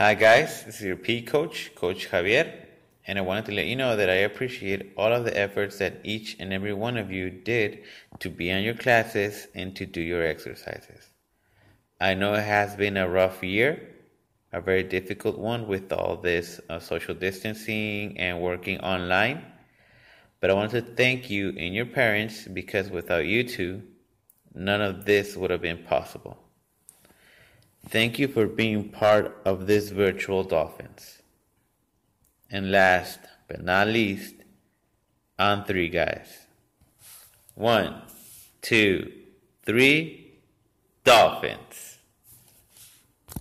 Hi, guys. This is your P coach, Coach Javier, and I wanted to let you know that I appreciate all of the efforts that each and every one of you did to be on your classes and to do your exercises. I know it has been a rough year, a very difficult one with all this uh, social distancing and working online. But I want to thank you and your parents because without you two, none of this would have been possible. Thank you for being part of this virtual Dolphins. And last but not least, on three guys. One, two, three, Dolphins.